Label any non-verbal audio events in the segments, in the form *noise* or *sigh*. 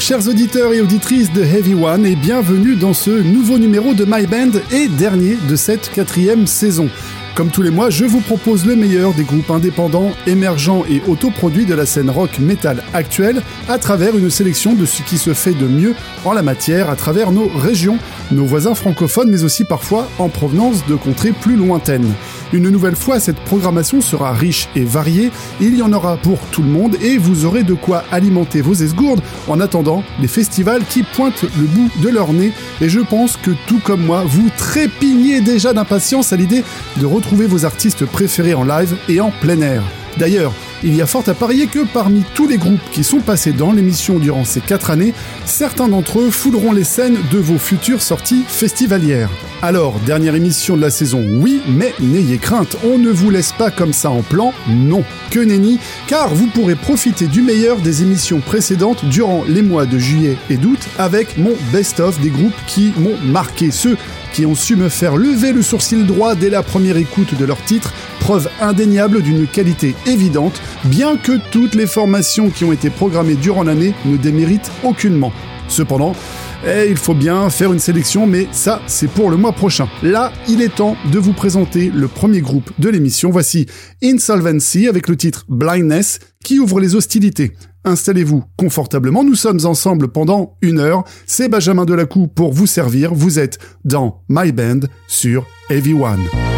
chers auditeurs et auditrices de Heavy One, et bienvenue dans ce nouveau numéro de My Band et dernier de cette quatrième saison. Comme tous les mois, je vous propose le meilleur des groupes indépendants, émergents et autoproduits de la scène rock metal actuelle à travers une sélection de ce qui se fait de mieux en la matière à travers nos régions, nos voisins francophones, mais aussi parfois en provenance de contrées plus lointaines. Une nouvelle fois, cette programmation sera riche et variée, il y en aura pour tout le monde et vous aurez de quoi alimenter vos esgourdes en attendant les festivals qui pointent le bout de leur nez et je pense que tout comme moi, vous trépignez déjà d'impatience à l'idée de retrouver vos artistes préférés en live et en plein air. D'ailleurs, il y a fort à parier que parmi tous les groupes qui sont passés dans l'émission durant ces 4 années, certains d'entre eux fouleront les scènes de vos futures sorties festivalières. Alors, dernière émission de la saison, oui, mais n'ayez crainte, on ne vous laisse pas comme ça en plan, non, que nenni, car vous pourrez profiter du meilleur des émissions précédentes durant les mois de juillet et d'août avec mon best-of des groupes qui m'ont marqué, ceux qui ont su me faire lever le sourcil droit dès la première écoute de leur titre, preuve indéniable d'une qualité évidente, bien que toutes les formations qui ont été programmées durant l'année ne déméritent aucunement. Cependant, eh, il faut bien faire une sélection, mais ça, c'est pour le mois prochain. Là, il est temps de vous présenter le premier groupe de l'émission. Voici Insolvency avec le titre Blindness qui ouvre les hostilités. Installez-vous confortablement, nous sommes ensemble pendant une heure. C'est Benjamin Delacou pour vous servir. Vous êtes dans My Band sur Heavy One.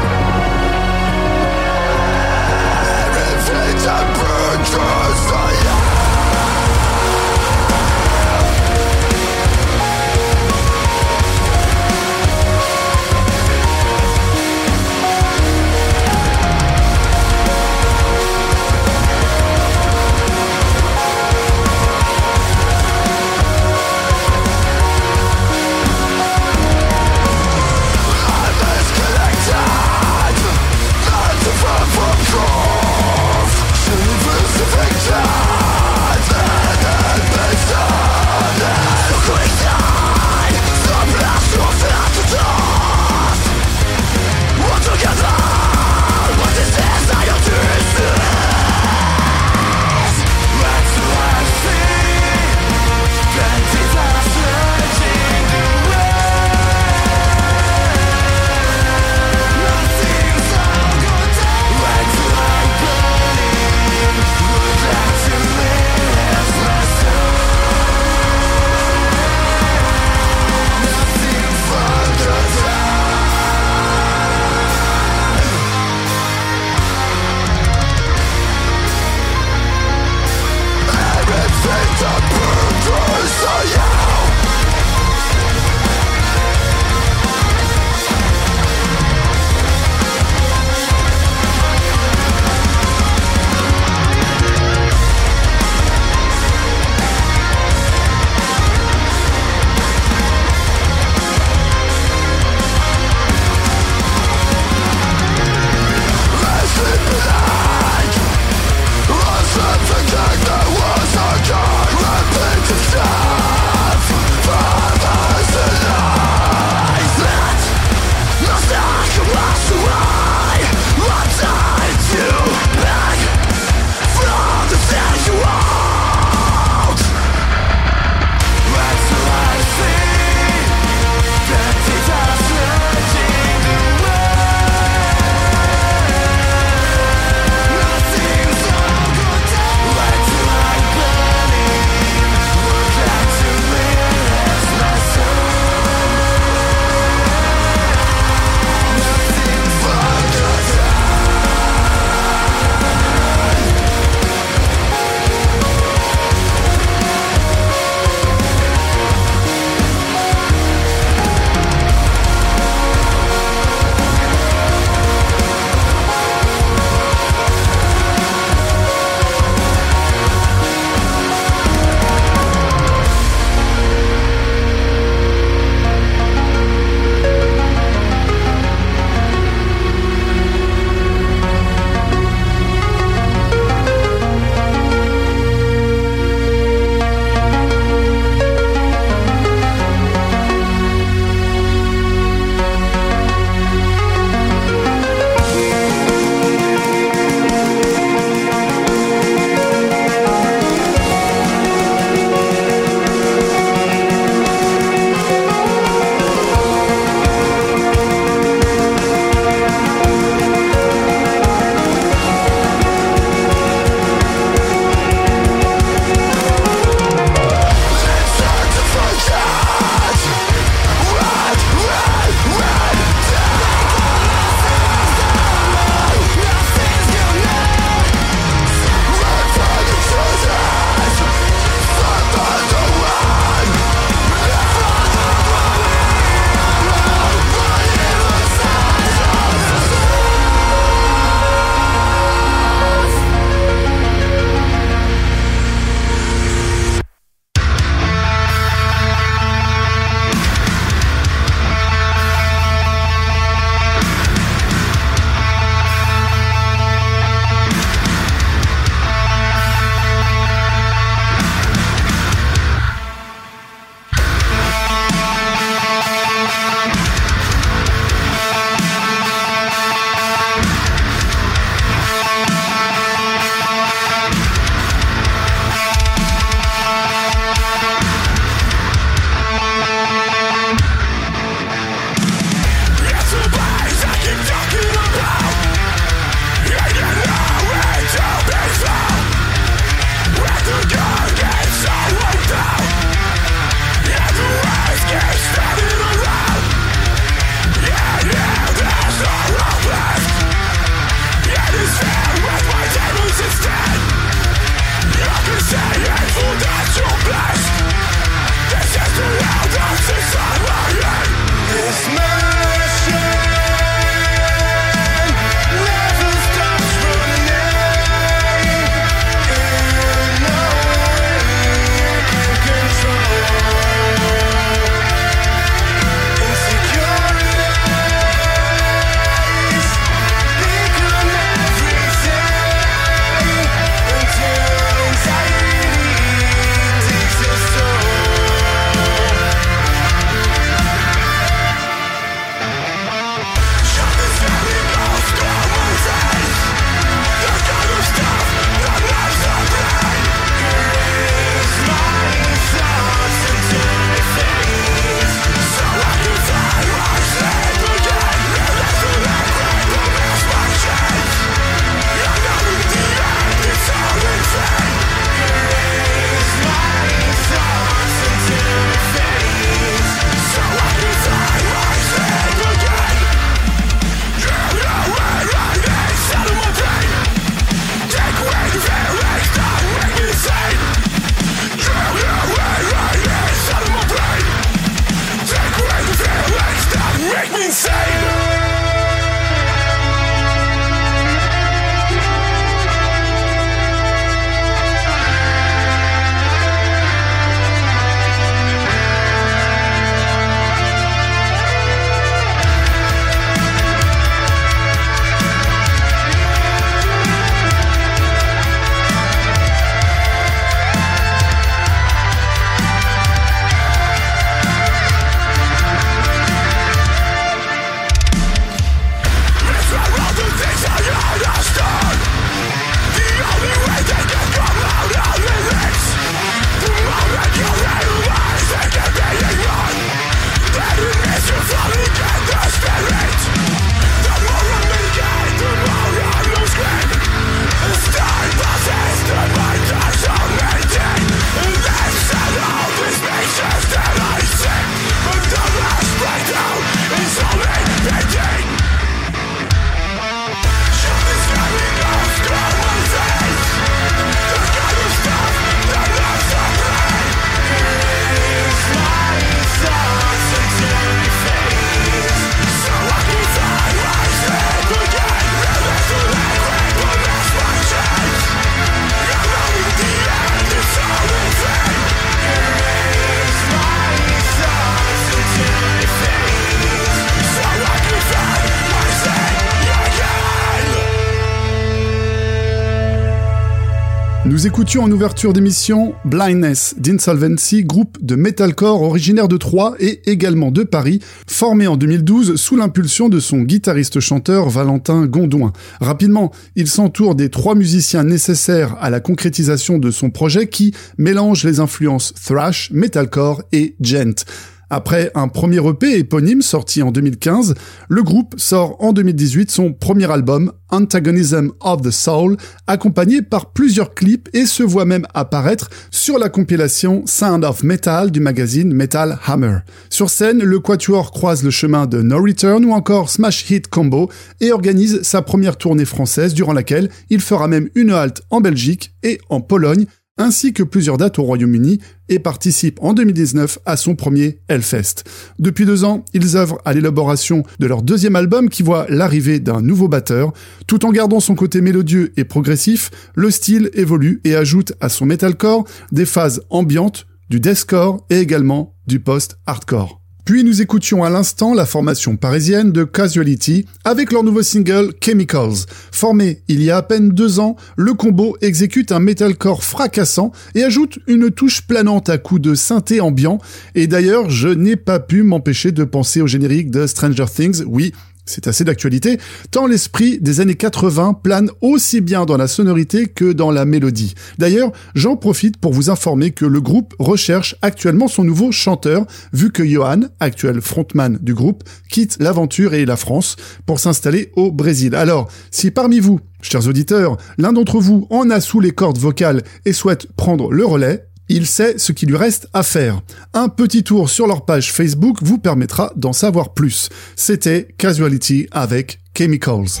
Écoutions en ouverture d'émission Blindness d'Insolvency, groupe de metalcore originaire de Troyes et également de Paris, formé en 2012 sous l'impulsion de son guitariste-chanteur Valentin Gondouin. Rapidement, il s'entoure des trois musiciens nécessaires à la concrétisation de son projet qui mélange les influences thrash, metalcore et gent. Après un premier EP éponyme sorti en 2015, le groupe sort en 2018 son premier album, Antagonism of the Soul, accompagné par plusieurs clips et se voit même apparaître sur la compilation Sound of Metal du magazine Metal Hammer. Sur scène, le Quatuor croise le chemin de No Return ou encore Smash Hit Combo et organise sa première tournée française durant laquelle il fera même une halte en Belgique et en Pologne ainsi que plusieurs dates au Royaume-Uni et participe en 2019 à son premier Hellfest. Depuis deux ans, ils œuvrent à l'élaboration de leur deuxième album qui voit l'arrivée d'un nouveau batteur. Tout en gardant son côté mélodieux et progressif, le style évolue et ajoute à son metalcore des phases ambiantes, du deathcore et également du post-hardcore. Puis nous écoutions à l'instant la formation parisienne de Casuality avec leur nouveau single Chemicals. Formé il y a à peine deux ans, le combo exécute un metalcore fracassant et ajoute une touche planante à coups de synthé ambiant. Et d'ailleurs, je n'ai pas pu m'empêcher de penser au générique de Stranger Things. Oui, c'est assez d'actualité, tant l'esprit des années 80 plane aussi bien dans la sonorité que dans la mélodie. D'ailleurs, j'en profite pour vous informer que le groupe recherche actuellement son nouveau chanteur, vu que Johan, actuel frontman du groupe, quitte l'aventure et la France pour s'installer au Brésil. Alors, si parmi vous, chers auditeurs, l'un d'entre vous en a sous les cordes vocales et souhaite prendre le relais, il sait ce qu'il lui reste à faire. Un petit tour sur leur page Facebook vous permettra d'en savoir plus. C'était Casuality avec Chemicals.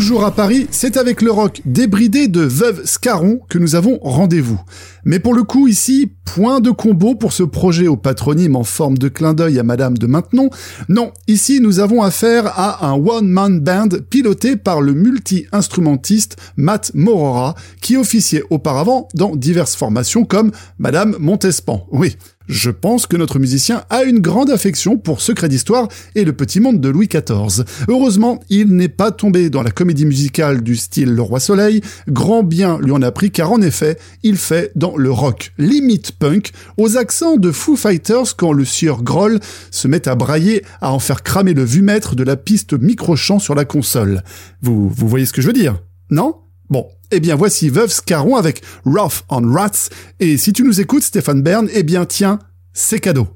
Toujours à Paris, c'est avec le rock débridé de Veuve Scarron que nous avons rendez-vous. Mais pour le coup ici, point de combo pour ce projet au patronyme en forme de clin d'œil à Madame de Maintenon. Non, ici nous avons affaire à un one-man band piloté par le multi-instrumentiste Matt Morora, qui officiait auparavant dans diverses formations comme Madame Montespan. Oui, je pense que notre musicien a une grande affection pour Secret d'Histoire et le petit monde de Louis XIV. Heureusement, il n'est pas tombé dans la comédie musicale du style Le Roi Soleil. Grand bien lui en a pris car en effet, il fait dans le rock, limite punk, aux accents de Foo Fighters quand le sieur Groll se met à brailler, à en faire cramer le vumètre de la piste micro-chant sur la console. Vous, vous voyez ce que je veux dire? Non? Bon, eh bien voici Veuve Scarron avec Rough on Rats, et si tu nous écoutes Stéphane Bern, eh bien tiens, c'est cadeau.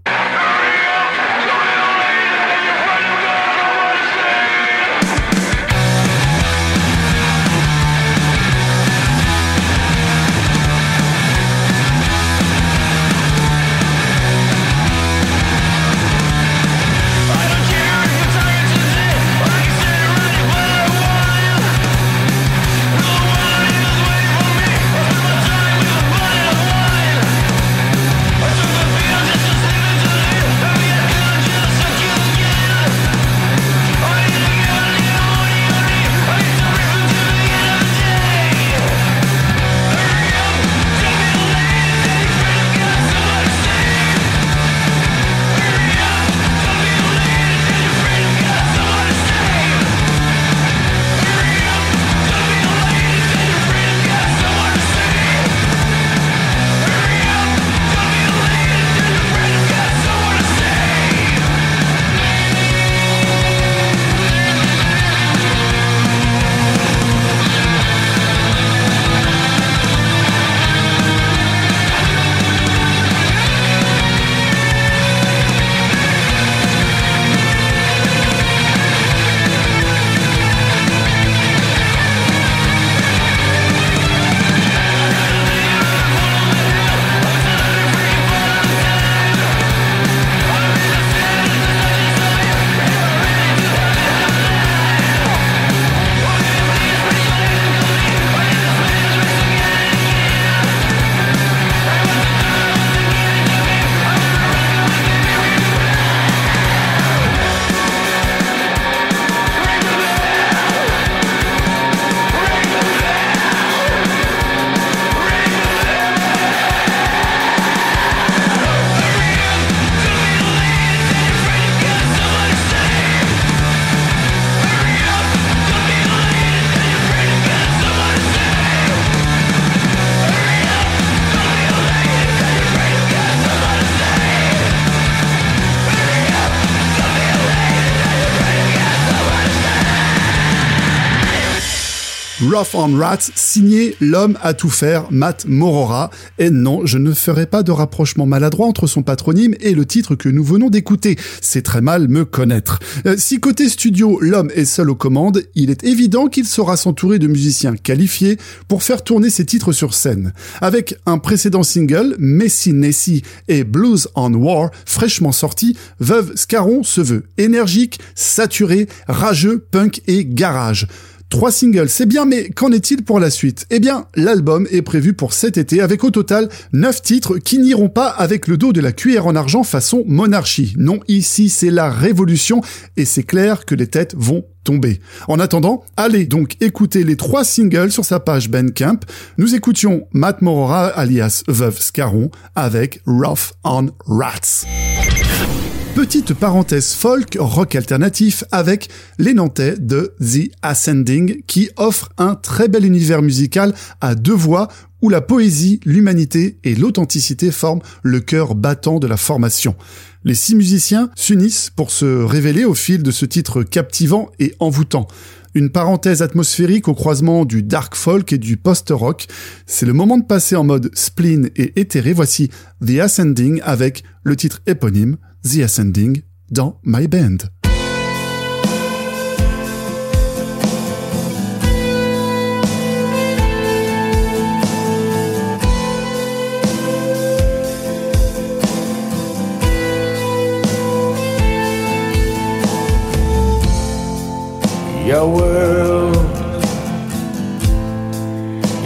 Rough on Rats, signé l'homme à tout faire, Matt Morora. Et non, je ne ferai pas de rapprochement maladroit entre son patronyme et le titre que nous venons d'écouter. C'est très mal me connaître. Euh, si côté studio, l'homme est seul aux commandes, il est évident qu'il saura s'entourer de musiciens qualifiés pour faire tourner ses titres sur scène. Avec un précédent single, Messy Nessie et Blues on War, fraîchement sorti, Veuve Scaron se veut énergique, saturé, rageux, punk et garage. Trois singles, c'est bien, mais qu'en est-il pour la suite? Eh bien, l'album est prévu pour cet été avec au total neuf titres qui n'iront pas avec le dos de la cuillère en argent façon monarchie. Non, ici c'est la révolution et c'est clair que les têtes vont tomber. En attendant, allez donc écouter les trois singles sur sa page Bandcamp. Nous écoutions Matt Morora alias Veuve Scaron avec Rough on Rats. Petite parenthèse folk rock alternatif avec les Nantais de The Ascending qui offre un très bel univers musical à deux voix où la poésie, l'humanité et l'authenticité forment le cœur battant de la formation. Les six musiciens s'unissent pour se révéler au fil de ce titre captivant et envoûtant. Une parenthèse atmosphérique au croisement du dark folk et du post-rock. C'est le moment de passer en mode spleen et éthéré. Voici The Ascending avec le titre éponyme The Ascending dans My Band. Your world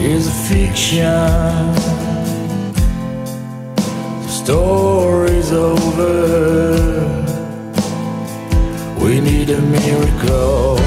is a fiction. Story's over. We need a miracle.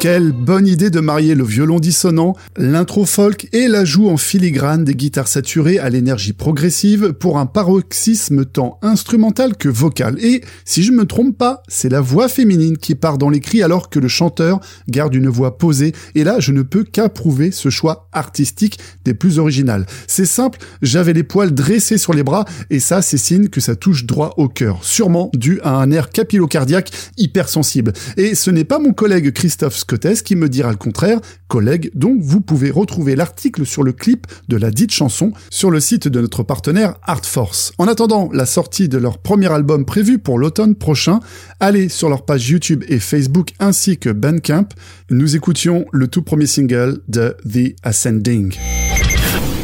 Quelle bonne idée de marier le violon dissonant, l'intro folk et l'ajout en filigrane des guitares saturées à l'énergie progressive pour un paroxysme tant instrumental que vocal. Et, si je me trompe pas, c'est la voix féminine qui part dans les cris alors que le chanteur garde une voix posée. Et là, je ne peux qu'approuver ce choix artistique des plus originales. C'est simple, j'avais les poils dressés sur les bras et ça, c'est signe que ça touche droit au cœur. Sûrement dû à un air capillocardiaque hypersensible. Et ce n'est pas mon collègue Christophe qui me dira le contraire, collègue, donc vous pouvez retrouver l'article sur le clip de la dite chanson sur le site de notre partenaire Artforce. En attendant la sortie de leur premier album prévu pour l'automne prochain, allez sur leur page YouTube et Facebook ainsi que Bandcamp. Nous écoutions le tout premier single de The Ascending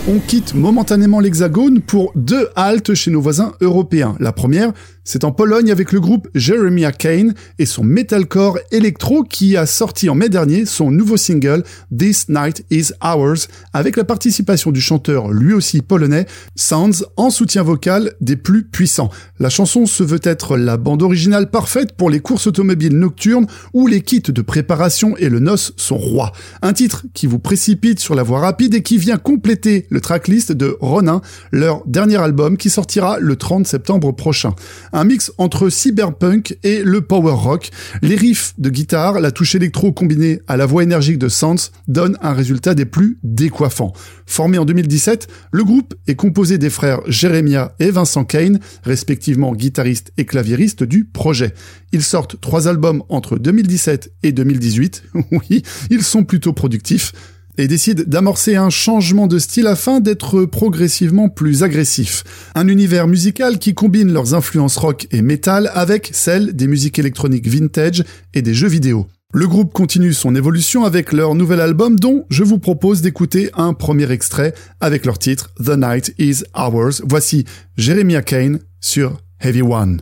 on quitte momentanément l'Hexagone pour deux haltes chez nos voisins européens. La première, c'est en Pologne avec le groupe Jeremiah Kane et son metalcore électro qui a sorti en mai dernier son nouveau single This Night Is Ours avec la participation du chanteur lui aussi polonais Sounds en soutien vocal des plus puissants. La chanson se veut être la bande originale parfaite pour les courses automobiles nocturnes où les kits de préparation et le noce sont rois. Un titre qui vous précipite sur la voie rapide et qui vient compléter le tracklist de Ronin, leur dernier album qui sortira le 30 septembre prochain un mix entre cyberpunk et le power rock. Les riffs de guitare, la touche électro combinée à la voix énergique de Sans donnent un résultat des plus décoiffants. Formé en 2017, le groupe est composé des frères Jeremiah et Vincent Kane, respectivement guitaristes et claviéristes du projet. Ils sortent trois albums entre 2017 et 2018. *laughs* oui, ils sont plutôt productifs et décide d'amorcer un changement de style afin d'être progressivement plus agressif. Un univers musical qui combine leurs influences rock et metal avec celles des musiques électroniques vintage et des jeux vidéo. Le groupe continue son évolution avec leur nouvel album dont je vous propose d'écouter un premier extrait avec leur titre The Night Is Ours. Voici Jeremiah Kane sur Heavy One.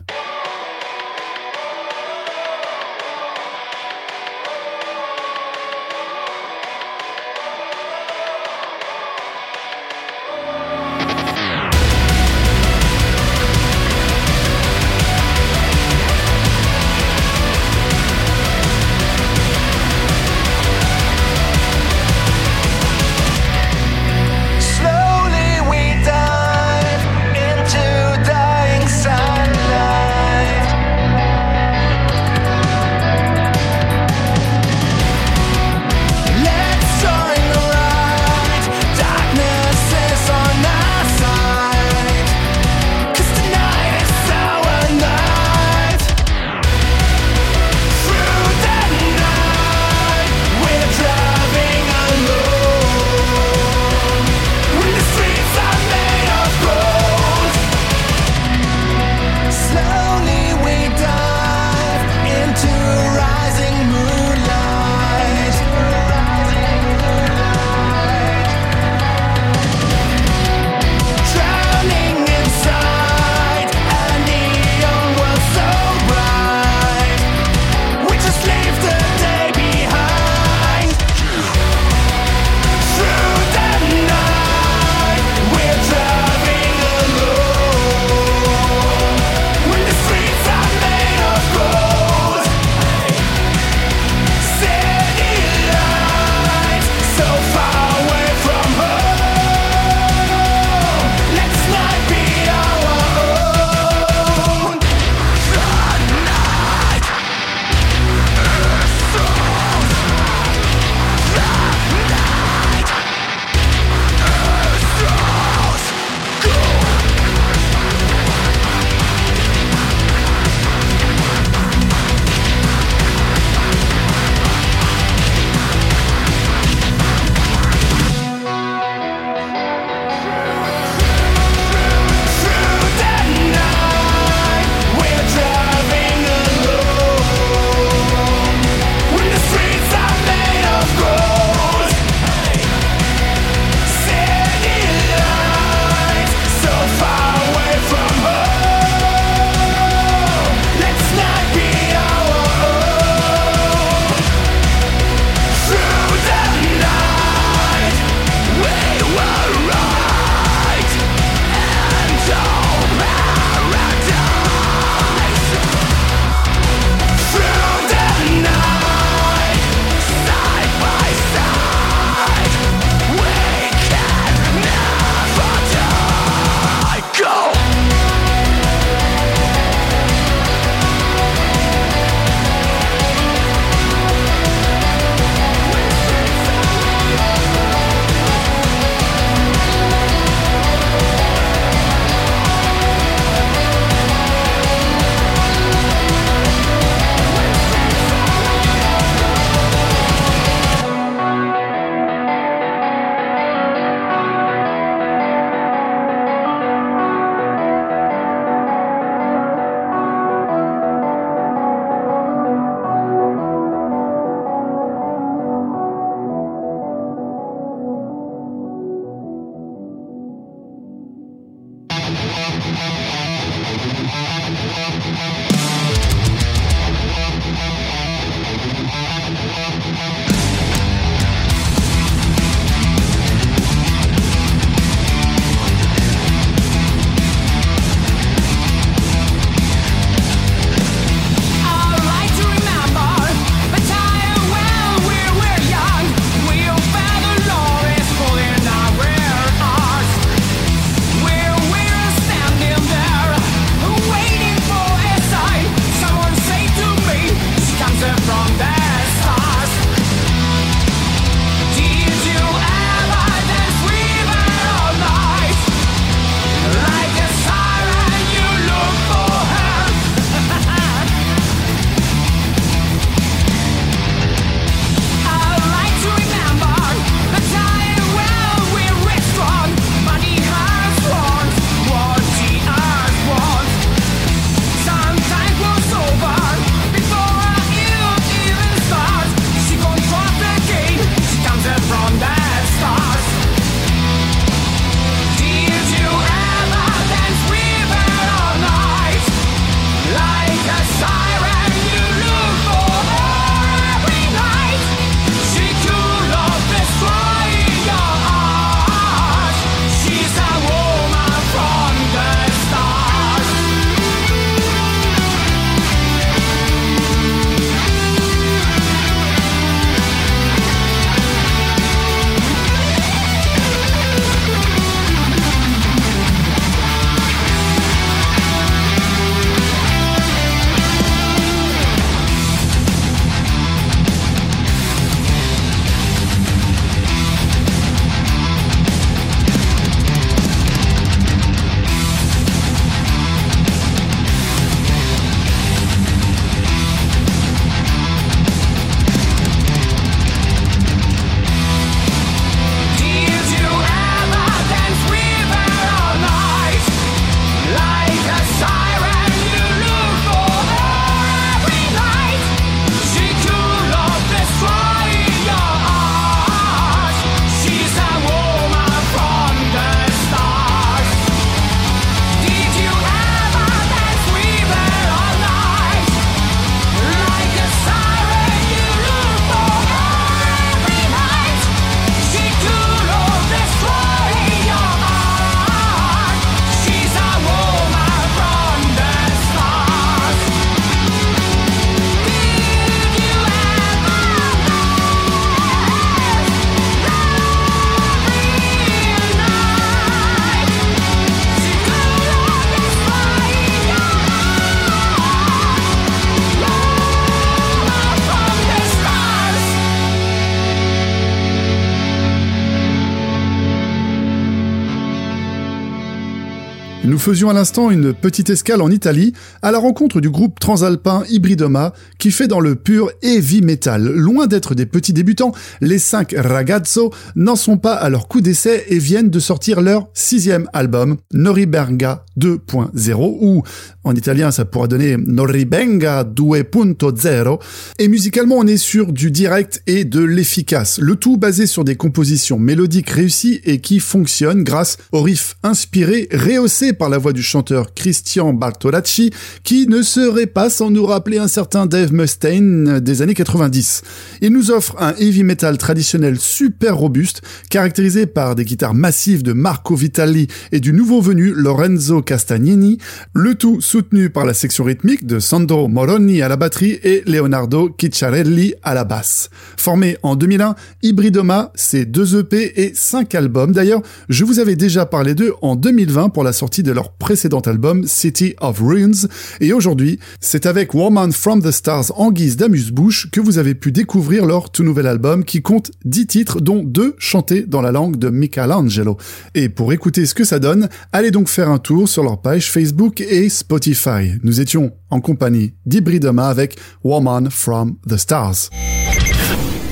Faisions à l'instant une petite escale en Italie à la rencontre du groupe transalpin Hybridoma qui fait dans le pur heavy metal. Loin d'être des petits débutants, les cinq ragazzo n'en sont pas à leur coup d'essai et viennent de sortir leur sixième album, Noribenga 2.0 ou en italien ça pourrait donner Noribenga 2.0 et musicalement on est sur du direct et de l'efficace. Le tout basé sur des compositions mélodiques réussies et qui fonctionnent grâce aux riffs inspirés rehaussés par la voix du chanteur Christian Bartolacci, qui ne serait pas sans nous rappeler un certain Dave Mustaine des années 90. Il nous offre un heavy metal traditionnel super robuste, caractérisé par des guitares massives de Marco Vitali et du nouveau venu Lorenzo Castagnini, le tout soutenu par la section rythmique de Sandro Moroni à la batterie et Leonardo Cicciarelli à la basse. Formé en 2001, Hybridoma, c'est deux EP et cinq albums. D'ailleurs, je vous avais déjà parlé d'eux en 2020 pour la sortie de leur précédent album City of Ruins, et aujourd'hui, c'est avec Woman from the Stars en guise d'amuse-bouche que vous avez pu découvrir leur tout nouvel album qui compte 10 titres dont deux chantés dans la langue de Michelangelo. Et pour écouter ce que ça donne, allez donc faire un tour sur leur page Facebook et Spotify. Nous étions en compagnie d'Hybridoma avec Woman from the Stars.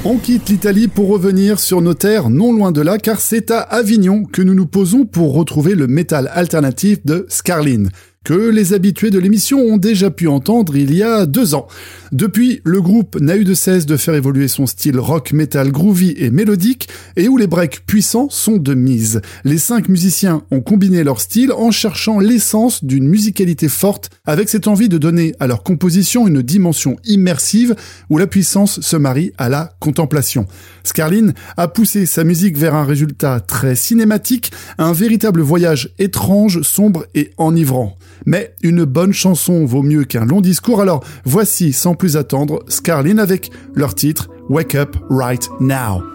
On quitte l'Italie pour revenir sur nos terres non loin de là car c'est à Avignon que nous nous posons pour retrouver le métal alternatif de Scarlin. Que les habitués de l'émission ont déjà pu entendre il y a deux ans. Depuis, le groupe n'a eu de cesse de faire évoluer son style rock, metal, groovy et mélodique, et où les breaks puissants sont de mise. Les cinq musiciens ont combiné leur style en cherchant l'essence d'une musicalité forte, avec cette envie de donner à leur composition une dimension immersive où la puissance se marie à la contemplation. Scarlin a poussé sa musique vers un résultat très cinématique, un véritable voyage étrange, sombre et enivrant. Mais une bonne chanson vaut mieux qu'un long discours, alors voici sans plus attendre Scarlin avec leur titre Wake Up Right Now.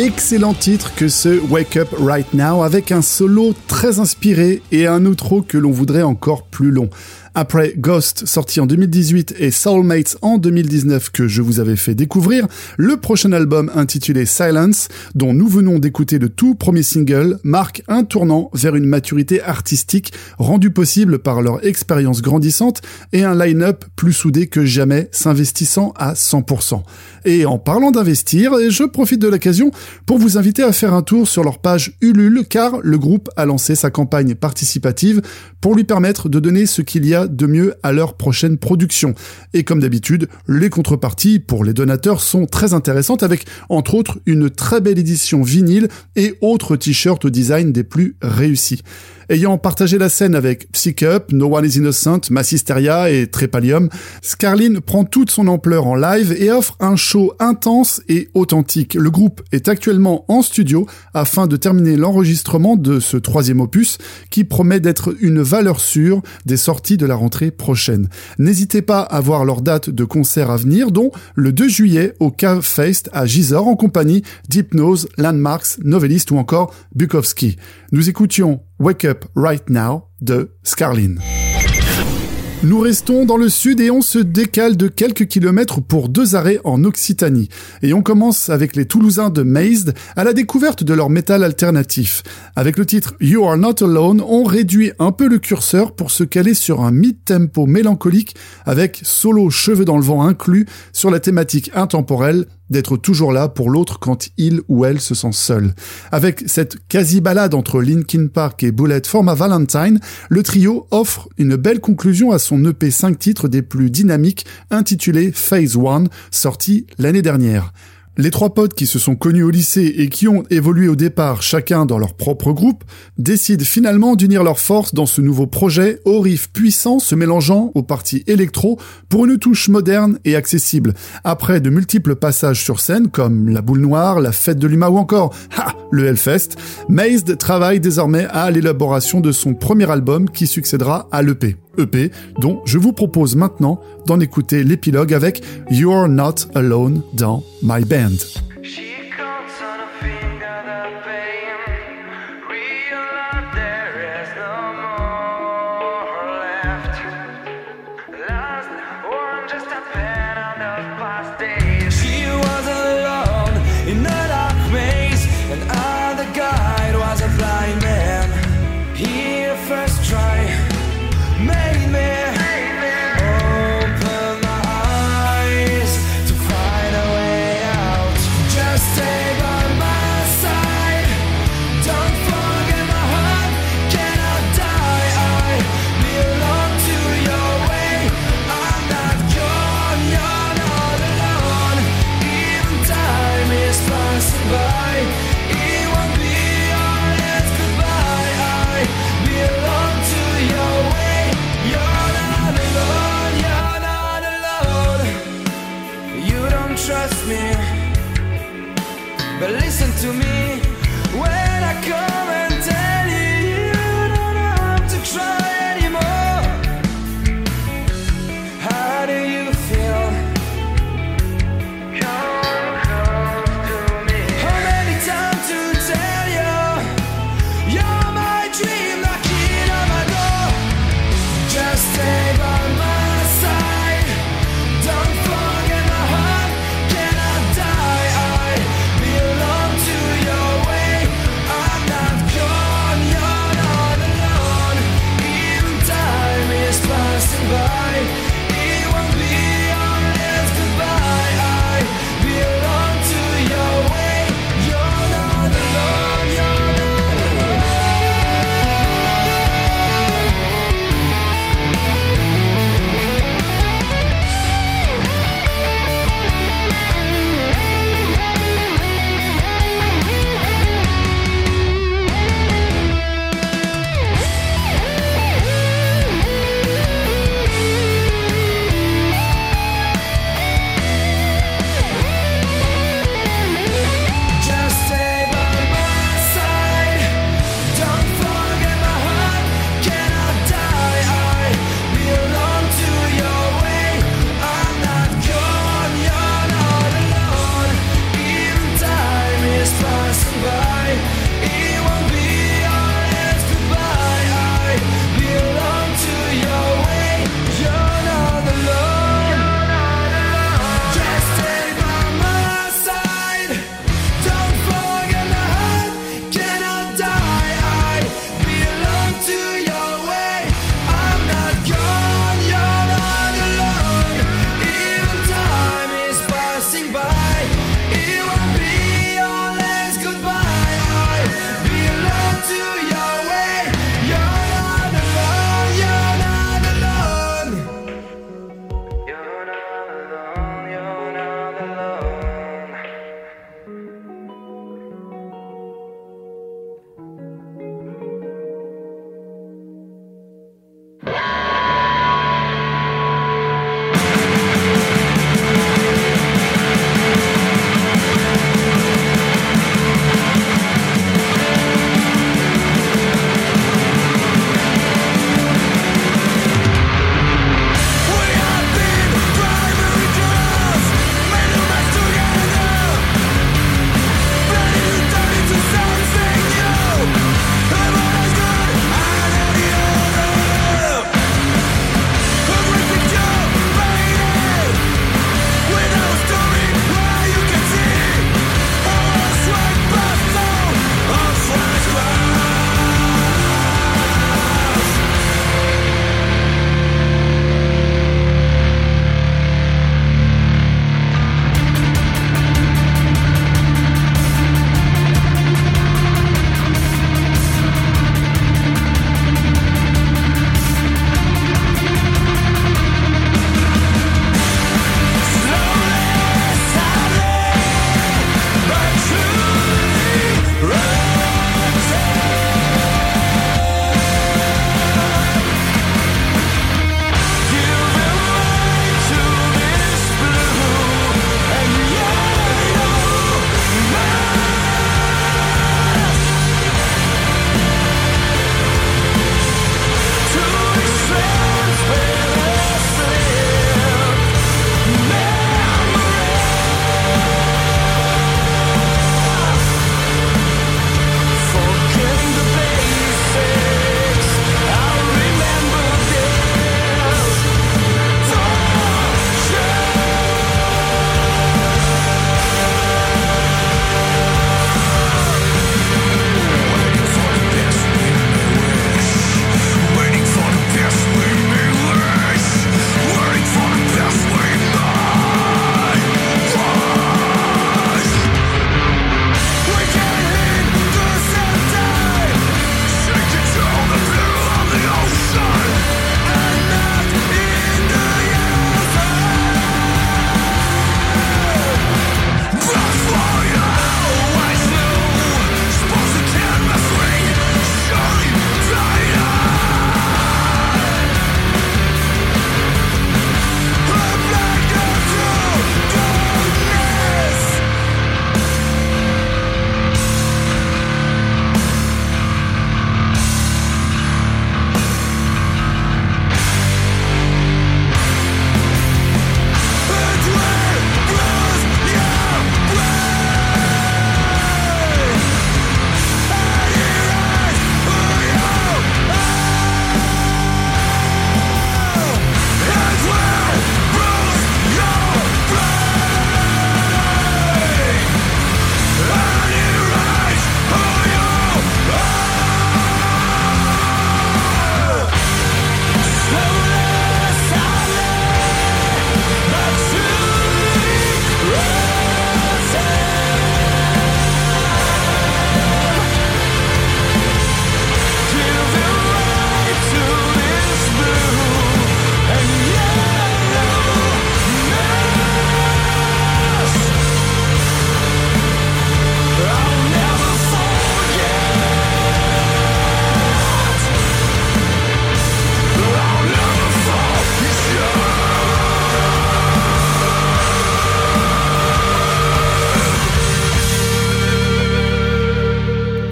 Excellent titre que ce Wake Up Right Now avec un solo très inspiré et un outro que l'on voudrait encore plus long. Après Ghost, sorti en 2018, et Soulmates en 2019, que je vous avais fait découvrir, le prochain album intitulé Silence, dont nous venons d'écouter le tout premier single, marque un tournant vers une maturité artistique rendue possible par leur expérience grandissante et un line-up plus soudé que jamais, s'investissant à 100%. Et en parlant d'investir, je profite de l'occasion pour vous inviter à faire un tour sur leur page Ulule, car le groupe a lancé sa campagne participative pour lui permettre de donner ce qu'il y a de mieux à leur prochaine production. Et comme d'habitude, les contreparties pour les donateurs sont très intéressantes avec, entre autres, une très belle édition vinyle et autres t-shirts au design des plus réussis. Ayant partagé la scène avec Psych Up, No One Is Innocent, Massisteria et Trepalium, Scarlin prend toute son ampleur en live et offre un show intense et authentique. Le groupe est actuellement en studio afin de terminer l'enregistrement de ce troisième opus qui promet d'être une valeur sûre des sorties de la rentrée prochaine. N'hésitez pas à voir leur date de concert à venir, dont le 2 juillet au Cave Fest à Gisors en compagnie d'Hypnose, Landmarks, Novelist ou encore Bukowski. Nous écoutions Wake Up Right Now de Scarlin. Nous restons dans le sud et on se décale de quelques kilomètres pour deux arrêts en Occitanie. Et on commence avec les Toulousains de Mazed à la découverte de leur métal alternatif. Avec le titre You Are Not Alone, on réduit un peu le curseur pour se caler sur un mid-tempo mélancolique avec solo cheveux dans le vent inclus sur la thématique intemporelle d'être toujours là pour l'autre quand il ou elle se sent seul. Avec cette quasi-balade entre Linkin Park et Bullet for My Valentine, le trio offre une belle conclusion à son EP 5 titres des plus dynamiques intitulé Phase 1, sorti l'année dernière. Les trois potes qui se sont connus au lycée et qui ont évolué au départ chacun dans leur propre groupe décident finalement d'unir leurs forces dans ce nouveau projet au riff puissant se mélangeant aux parties électro pour une touche moderne et accessible. Après de multiples passages sur scène comme la boule noire, la fête de l'Uma ou encore ha, le Hellfest, Mazed travaille désormais à l'élaboration de son premier album qui succédera à l'EP. EP, dont je vous propose maintenant d'en écouter l'épilogue avec You're Not Alone dans My Band.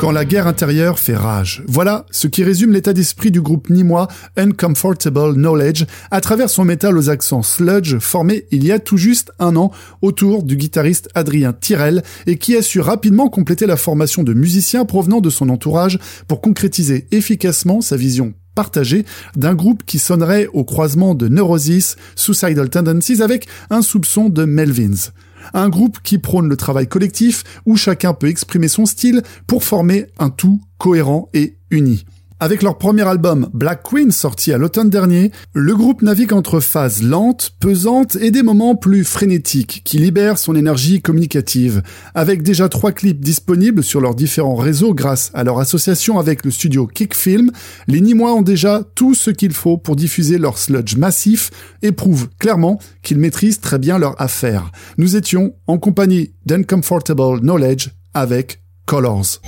Quand la guerre intérieure fait rage. Voilà ce qui résume l'état d'esprit du groupe nîmois Uncomfortable Knowledge à travers son métal aux accents sludge formé il y a tout juste un an autour du guitariste Adrien Tirel et qui a su rapidement compléter la formation de musiciens provenant de son entourage pour concrétiser efficacement sa vision partagée d'un groupe qui sonnerait au croisement de Neurosis, Suicidal Tendencies avec un soupçon de Melvins. Un groupe qui prône le travail collectif où chacun peut exprimer son style pour former un tout cohérent et uni. Avec leur premier album Black Queen sorti à l'automne dernier, le groupe navigue entre phases lentes, pesantes et des moments plus frénétiques qui libèrent son énergie communicative. Avec déjà trois clips disponibles sur leurs différents réseaux grâce à leur association avec le studio Kickfilm, les Nîmois ont déjà tout ce qu'il faut pour diffuser leur sludge massif et prouvent clairement qu'ils maîtrisent très bien leur affaire. Nous étions en compagnie d'Uncomfortable Knowledge avec Colors.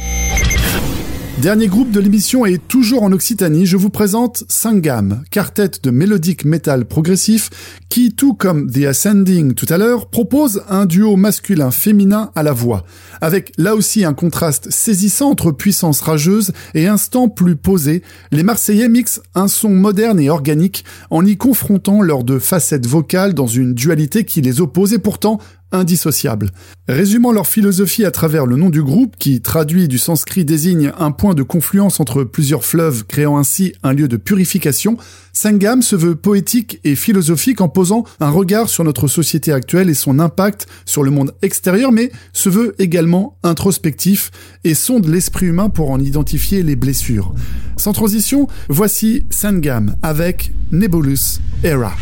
Dernier groupe de l'émission et toujours en Occitanie, je vous présente Sangam, quartet de mélodique métal progressif qui, tout comme The Ascending tout à l'heure, propose un duo masculin-féminin à la voix, avec là aussi un contraste saisissant entre puissance rageuse et instant plus posé, les Marseillais mixent un son moderne et organique en y confrontant leurs deux facettes vocales dans une dualité qui les oppose et pourtant indissociables. Résumant leur philosophie à travers le nom du groupe, qui traduit du sanskrit désigne un point de confluence entre plusieurs fleuves, créant ainsi un lieu de purification, Sangam se veut poétique et philosophique en posant un regard sur notre société actuelle et son impact sur le monde extérieur, mais se veut également introspectif et sonde l'esprit humain pour en identifier les blessures. Sans transition, voici Sangam avec Nebulous Era.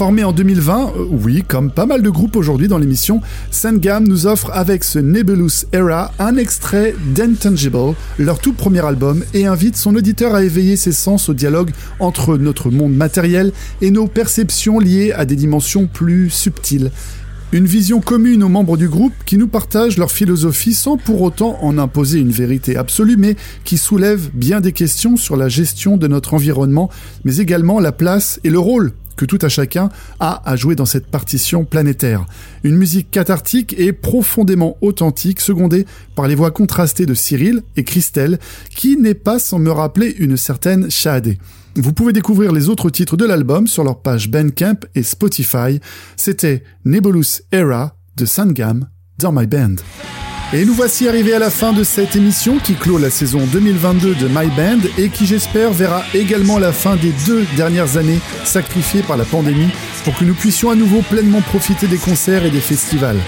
Formé en 2020, euh, oui, comme pas mal de groupes aujourd'hui dans l'émission, Sangam nous offre avec ce Nebulous Era un extrait d'Intangible, leur tout premier album, et invite son auditeur à éveiller ses sens au dialogue entre notre monde matériel et nos perceptions liées à des dimensions plus subtiles. Une vision commune aux membres du groupe qui nous partagent leur philosophie sans pour autant en imposer une vérité absolue, mais qui soulève bien des questions sur la gestion de notre environnement, mais également la place et le rôle tout à chacun a à jouer dans cette partition planétaire. Une musique cathartique et profondément authentique, secondée par les voix contrastées de Cyril et Christelle, qui n'est pas sans me rappeler une certaine Shadé. Vous pouvez découvrir les autres titres de l'album sur leur page Bandcamp et Spotify. C'était Nebulous Era de Sangam dans My Band. Et nous voici arrivés à la fin de cette émission qui clôt la saison 2022 de My Band et qui j'espère verra également la fin des deux dernières années sacrifiées par la pandémie pour que nous puissions à nouveau pleinement profiter des concerts et des festivals.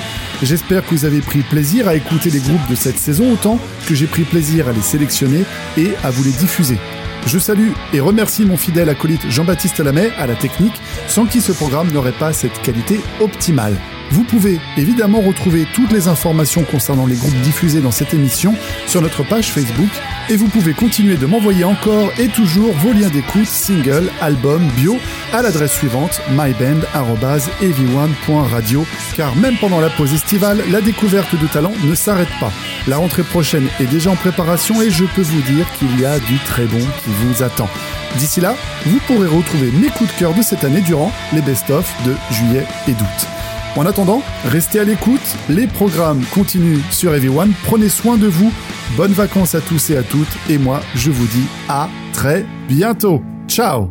J'espère que vous avez pris plaisir à écouter les groupes de cette saison autant que j'ai pris plaisir à les sélectionner et à vous les diffuser. Je salue et remercie mon fidèle acolyte Jean-Baptiste Lamet à la technique, sans qui ce programme n'aurait pas cette qualité optimale. Vous pouvez évidemment retrouver toutes les informations concernant les groupes diffusés dans cette émission sur notre page Facebook et vous pouvez continuer de m'envoyer encore et toujours vos liens d'écoute, singles, albums, bio à l'adresse suivante myband.ev1.radio car même pendant la pause estivale, la découverte de talents ne s'arrête pas. La rentrée prochaine est déjà en préparation et je peux vous dire qu'il y a du très bon qui vous attend. D'ici là, vous pourrez retrouver mes coups de cœur de cette année durant les best-of de juillet et d'août. En attendant, restez à l'écoute, les programmes continuent sur Everyone, prenez soin de vous, bonnes vacances à tous et à toutes, et moi je vous dis à très bientôt. Ciao